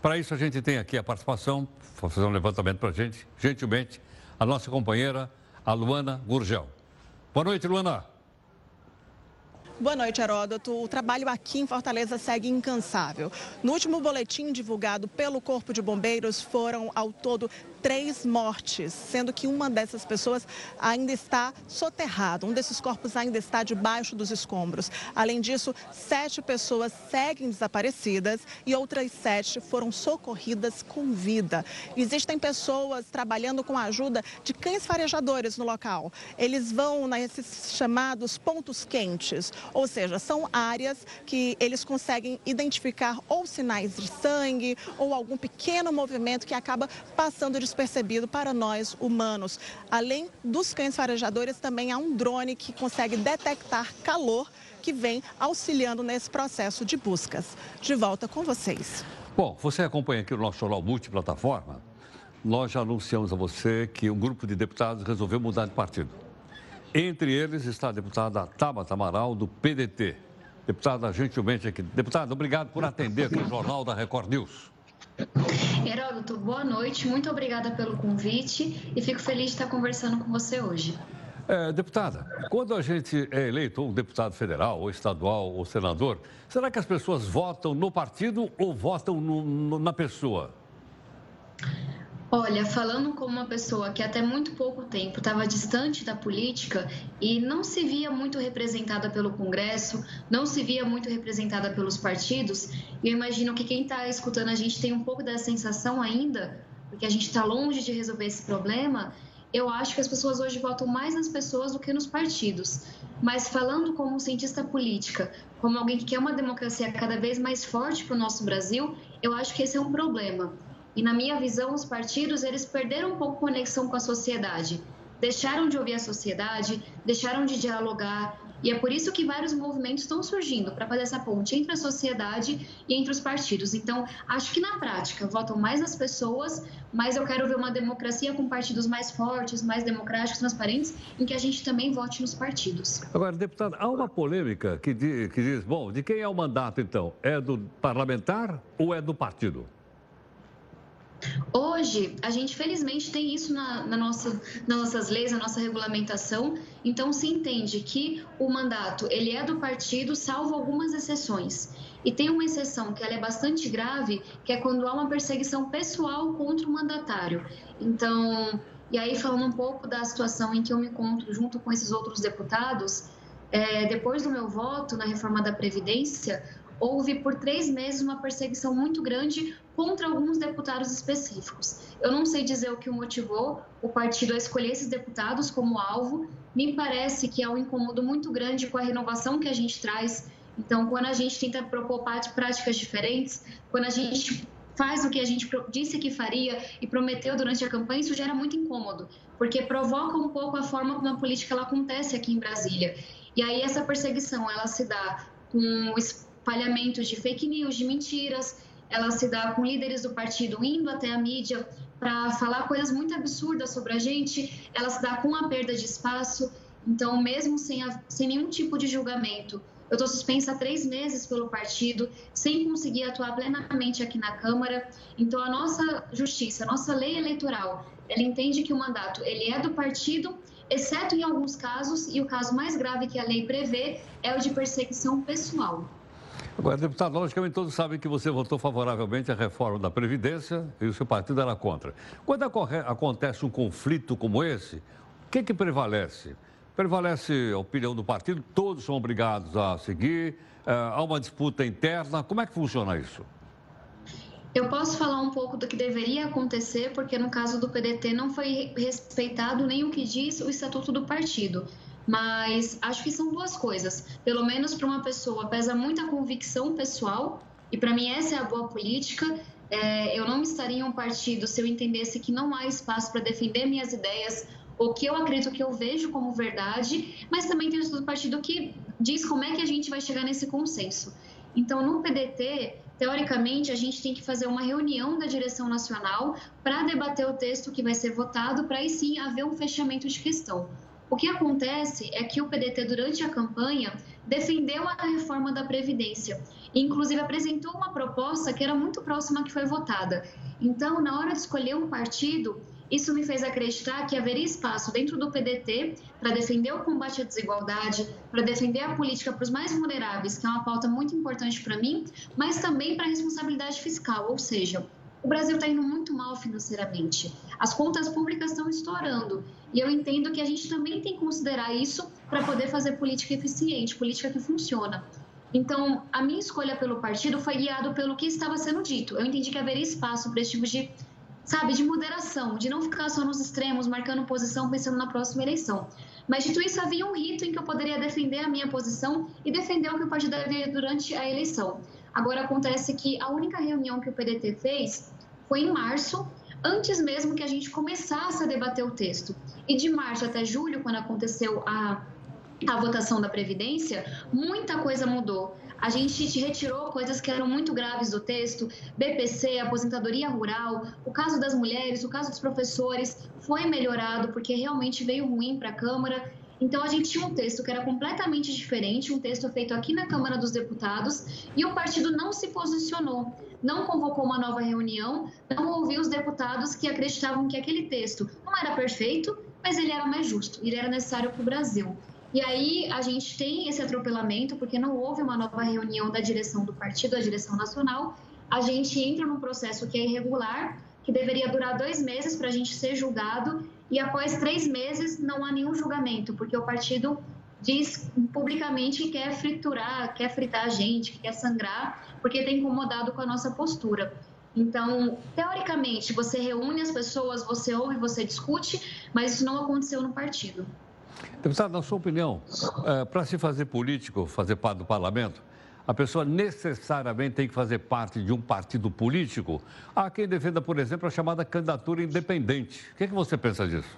Para isso, a gente tem aqui a participação, vou fazer um levantamento para a gente, gentilmente, a nossa companheira, a Luana Gurgel. Boa noite, Luana. Boa noite, Heródoto. O trabalho aqui em Fortaleza segue incansável. No último boletim divulgado pelo Corpo de Bombeiros, foram ao todo três mortes, sendo que uma dessas pessoas ainda está soterrada. Um desses corpos ainda está debaixo dos escombros. Além disso, sete pessoas seguem desaparecidas e outras sete foram socorridas com vida. Existem pessoas trabalhando com a ajuda de cães farejadores no local. Eles vão nesses chamados pontos quentes, ou seja, são áreas que eles conseguem identificar ou sinais de sangue ou algum pequeno movimento que acaba passando de despercebido para nós humanos. Além dos cães farejadores, também há um drone que consegue detectar calor que vem auxiliando nesse processo de buscas. De volta com vocês. Bom, você acompanha aqui o nosso jornal multiplataforma. Nós já anunciamos a você que um grupo de deputados resolveu mudar de partido. Entre eles está a deputada Tabata Amaral, do PDT. Deputada, gentilmente aqui. Deputada, obrigado por atender aqui o Jornal da Record News. Heródoto, boa noite, muito obrigada pelo convite e fico feliz de estar conversando com você hoje. É, deputada, quando a gente é eleito um deputado federal, ou estadual, ou senador, será que as pessoas votam no partido ou votam no, no, na pessoa? Olha, falando como uma pessoa que até muito pouco tempo estava distante da política e não se via muito representada pelo Congresso, não se via muito representada pelos partidos, eu imagino que quem está escutando a gente tem um pouco dessa sensação ainda, porque a gente está longe de resolver esse problema. Eu acho que as pessoas hoje votam mais nas pessoas do que nos partidos. Mas falando como cientista política, como alguém que quer uma democracia cada vez mais forte para o nosso Brasil, eu acho que esse é um problema. E na minha visão, os partidos eles perderam um pouco conexão com a sociedade, deixaram de ouvir a sociedade, deixaram de dialogar. E é por isso que vários movimentos estão surgindo para fazer essa ponte entre a sociedade e entre os partidos. Então, acho que na prática votam mais as pessoas, mas eu quero ver uma democracia com partidos mais fortes, mais democráticos, transparentes, em que a gente também vote nos partidos. Agora, deputado, há uma polêmica que diz, que diz bom, de quem é o mandato então? É do parlamentar ou é do partido? Hoje, a gente felizmente tem isso na, na nossa, nas nossas leis, na nossa regulamentação. Então, se entende que o mandato ele é do partido, salvo algumas exceções. E tem uma exceção que ela é bastante grave, que é quando há uma perseguição pessoal contra o mandatário. Então, e aí falando um pouco da situação em que eu me encontro junto com esses outros deputados, é, depois do meu voto na reforma da Previdência, houve por três meses uma perseguição muito grande contra alguns deputados específicos. Eu não sei dizer o que motivou o partido a escolher esses deputados como alvo. Me parece que há um incômodo muito grande com a renovação que a gente traz. Então, quando a gente tenta propor práticas diferentes, quando a gente faz o que a gente disse que faria e prometeu durante a campanha, isso gera muito incômodo, porque provoca um pouco a forma como a política ela acontece aqui em Brasília. E aí essa perseguição, ela se dá com o espalhamentos de fake news, de mentiras. Ela se dá com líderes do partido indo até a mídia para falar coisas muito absurdas sobre a gente. Ela se dá com a perda de espaço. Então, mesmo sem, a, sem nenhum tipo de julgamento, eu estou suspensa há três meses pelo partido, sem conseguir atuar plenamente aqui na Câmara. Então, a nossa justiça, a nossa lei eleitoral, ela entende que o mandato ele é do partido, exceto em alguns casos, e o caso mais grave que a lei prevê é o de perseguição pessoal. Agora, deputado, logicamente todos sabem que você votou favoravelmente à reforma da Previdência e o seu partido era contra. Quando acontece um conflito como esse, o que, que prevalece? Prevalece a opinião do partido, todos são obrigados a seguir, uh, há uma disputa interna. Como é que funciona isso? Eu posso falar um pouco do que deveria acontecer, porque no caso do PDT não foi respeitado nem o que diz o estatuto do partido. Mas acho que são duas coisas. Pelo menos para uma pessoa pesa muito a convicção pessoal, e para mim essa é a boa política. É, eu não estaria em um partido se eu entendesse que não há espaço para defender minhas ideias, o que eu acredito que eu vejo como verdade, mas também tem o partido que diz como é que a gente vai chegar nesse consenso. Então, no PDT, teoricamente, a gente tem que fazer uma reunião da direção nacional para debater o texto que vai ser votado, para aí sim haver um fechamento de questão. O que acontece é que o PDT, durante a campanha, defendeu a reforma da Previdência. Inclusive, apresentou uma proposta que era muito próxima que foi votada. Então, na hora de escolher um partido, isso me fez acreditar que haveria espaço dentro do PDT para defender o combate à desigualdade, para defender a política para os mais vulneráveis, que é uma pauta muito importante para mim, mas também para a responsabilidade fiscal, ou seja, o Brasil está indo muito mal financeiramente. As contas públicas estão estourando. E eu entendo que a gente também tem que considerar isso para poder fazer política eficiente, política que funciona. Então, a minha escolha pelo partido foi guiado pelo que estava sendo dito. Eu entendi que haveria espaço para esse tipo de sabe, de moderação, de não ficar só nos extremos, marcando posição, pensando na próxima eleição. Mas, dito isso, havia um rito em que eu poderia defender a minha posição e defender o que o partido devia durante a eleição. Agora, acontece que a única reunião que o PDT fez foi em março, antes mesmo que a gente começasse a debater o texto. E de março até julho, quando aconteceu a, a votação da Previdência, muita coisa mudou. A gente retirou coisas que eram muito graves do texto, BPC, aposentadoria rural, o caso das mulheres, o caso dos professores foi melhorado porque realmente veio ruim para a Câmara. Então a gente tinha um texto que era completamente diferente, um texto feito aqui na Câmara dos Deputados, e o partido não se posicionou, não convocou uma nova reunião, não ouviu os deputados que acreditavam que aquele texto não era perfeito, mas ele era mais justo, ele era necessário para o Brasil. E aí a gente tem esse atropelamento, porque não houve uma nova reunião da direção do partido, da direção nacional. A gente entra num processo que é irregular, que deveria durar dois meses para a gente ser julgado, e após três meses não há nenhum julgamento, porque o partido diz publicamente que quer friturar, quer fritar a gente, que quer sangrar, porque tem incomodado com a nossa postura. Então, teoricamente, você reúne as pessoas, você ouve, você discute, mas isso não aconteceu no partido. Deputado, na sua opinião, é, para se fazer político, fazer parte do parlamento, a pessoa necessariamente tem que fazer parte de um partido político? Há quem defenda, por exemplo, a chamada candidatura independente. O que, é que você pensa disso?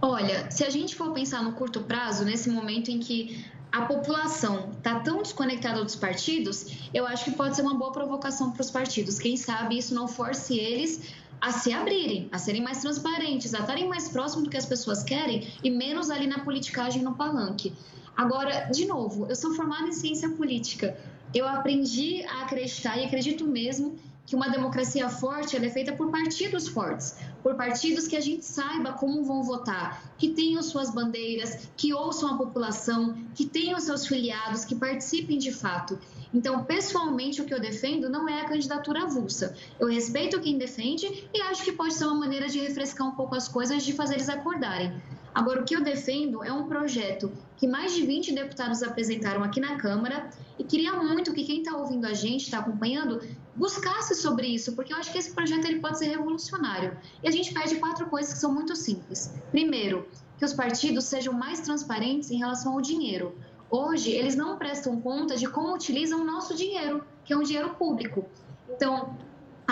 Olha, se a gente for pensar no curto prazo, nesse momento em que a população está tão desconectada dos partidos, eu acho que pode ser uma boa provocação para os partidos. Quem sabe isso não force eles a se abrirem, a serem mais transparentes, a estarem mais próximos do que as pessoas querem e menos ali na politicagem no palanque. Agora, de novo, eu sou formada em ciência política. Eu aprendi a acreditar e acredito mesmo que uma democracia forte é feita por partidos fortes, por partidos que a gente saiba como vão votar, que tenham suas bandeiras, que ouçam a população, que tenham seus filiados, que participem de fato. Então, pessoalmente, o que eu defendo não é a candidatura avulsa. Eu respeito quem defende e acho que pode ser uma maneira de refrescar um pouco as coisas, de fazer eles acordarem. Agora, o que eu defendo é um projeto que mais de 20 deputados apresentaram aqui na Câmara e queria muito que quem está ouvindo a gente, está acompanhando, buscasse sobre isso, porque eu acho que esse projeto ele pode ser revolucionário. E a gente pede quatro coisas que são muito simples. Primeiro, que os partidos sejam mais transparentes em relação ao dinheiro. Hoje, eles não prestam conta de como utilizam o nosso dinheiro, que é um dinheiro público. Então,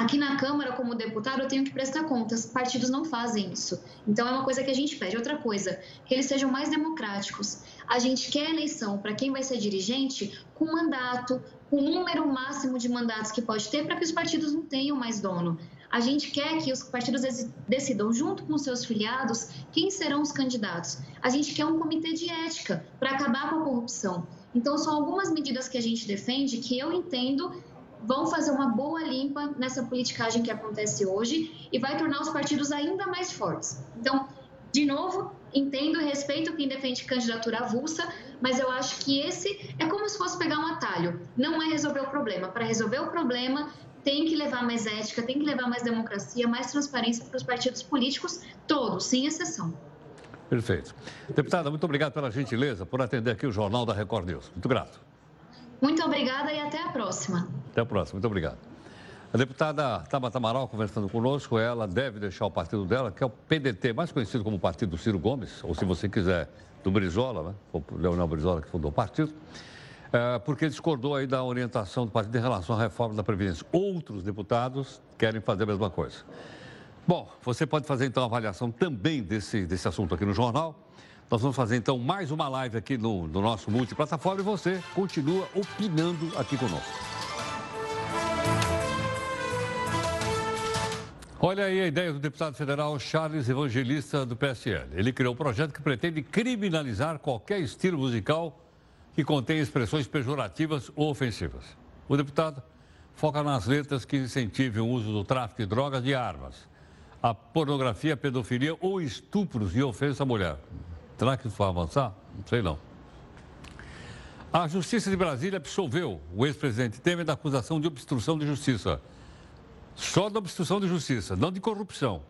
aqui na Câmara, como deputado, eu tenho que prestar contas. Partidos não fazem isso. Então, é uma coisa que a gente pede. Outra coisa, que eles sejam mais democráticos. A gente quer eleição para quem vai ser dirigente com mandato, com o número máximo de mandatos que pode ter, para que os partidos não tenham mais dono. A gente quer que os partidos decidam, junto com seus filiados, quem serão os candidatos. A gente quer um comitê de ética para acabar com a corrupção. Então, são algumas medidas que a gente defende que eu entendo vão fazer uma boa limpa nessa politicagem que acontece hoje e vai tornar os partidos ainda mais fortes. Então, de novo, entendo e respeito quem defende candidatura avulsa, mas eu acho que esse é como se fosse pegar um atalho. Não é resolver o problema. Para resolver o problema, tem que levar mais ética, tem que levar mais democracia, mais transparência para os partidos políticos, todos, sem exceção. Perfeito. Deputada, muito obrigado pela gentileza por atender aqui o Jornal da Record News. Muito grato. Muito obrigada e até a próxima. Até a próxima, muito obrigado. A deputada Tabata Amaral conversando conosco, ela deve deixar o partido dela, que é o PDT, mais conhecido como Partido Ciro Gomes, ou se você quiser, do Brizola, né? o Leonel Brizola que fundou o partido, é, porque discordou aí da orientação do partido em relação à reforma da Previdência. Outros deputados querem fazer a mesma coisa. Bom, você pode fazer então a avaliação também desse, desse assunto aqui no jornal. Nós vamos fazer então mais uma live aqui no, no nosso multiplataforma e você continua opinando aqui conosco. Olha aí a ideia do deputado federal Charles Evangelista do PSL. Ele criou um projeto que pretende criminalizar qualquer estilo musical que contém expressões pejorativas ou ofensivas. O deputado foca nas letras que incentivem o uso do tráfico de drogas e armas, a pornografia, a pedofilia ou estupros e ofensa à mulher. Será que isso vai avançar? Não sei não. A Justiça de Brasília absolveu o ex-presidente Temer da acusação de obstrução de justiça só da obstrução de justiça, não de corrupção.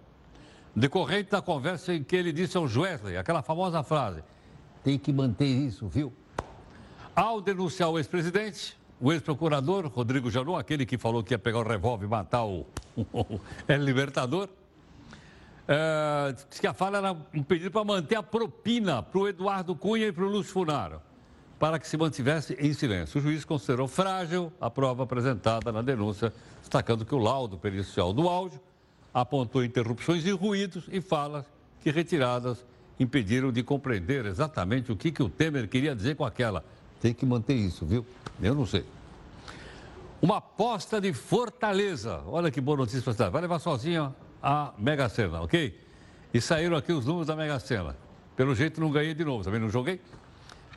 Decorrente da conversa em que ele disse ao Wesley, aquela famosa frase: tem que manter isso, viu? Ao denunciar o ex-presidente, o ex-procurador Rodrigo Janot, aquele que falou que ia pegar o revólver e matar o, *laughs* Libertador, é, disse que a fala era um pedido para manter a propina para o Eduardo Cunha e para o Lúcio Funaro para que se mantivesse em silêncio. O juiz considerou frágil a prova apresentada na denúncia, destacando que o laudo pericial do áudio apontou interrupções e ruídos e falas que retiradas impediram de compreender exatamente o que, que o Temer queria dizer com aquela. Tem que manter isso, viu? Eu não sei. Uma aposta de Fortaleza. Olha que boa notícia para. Vai levar sozinho a Mega Sena, ok? E saíram aqui os números da Mega Sena. Pelo jeito não ganhei de novo, também não joguei?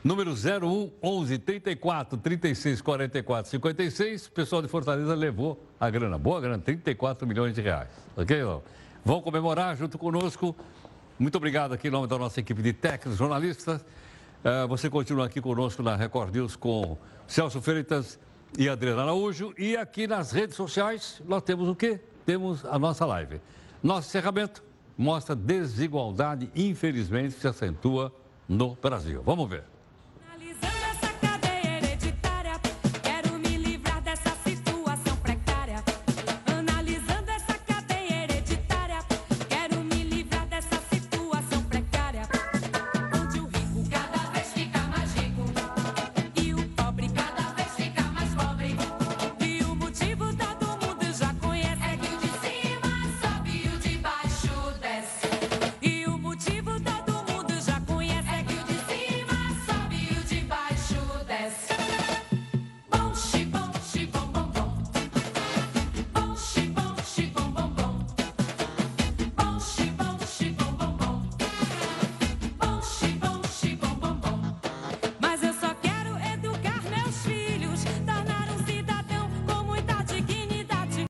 Número 01 11 34 36 44 56. O pessoal de Fortaleza levou a grana. Boa grana, 34 milhões de reais. Ok, Vão comemorar junto conosco. Muito obrigado aqui em nome da nossa equipe de técnicos, jornalistas. Uh, você continua aqui conosco na Record News com Celso Freitas e Adriana Araújo. E aqui nas redes sociais nós temos o quê? Temos a nossa live. Nosso encerramento mostra desigualdade, infelizmente, se acentua no Brasil. Vamos ver.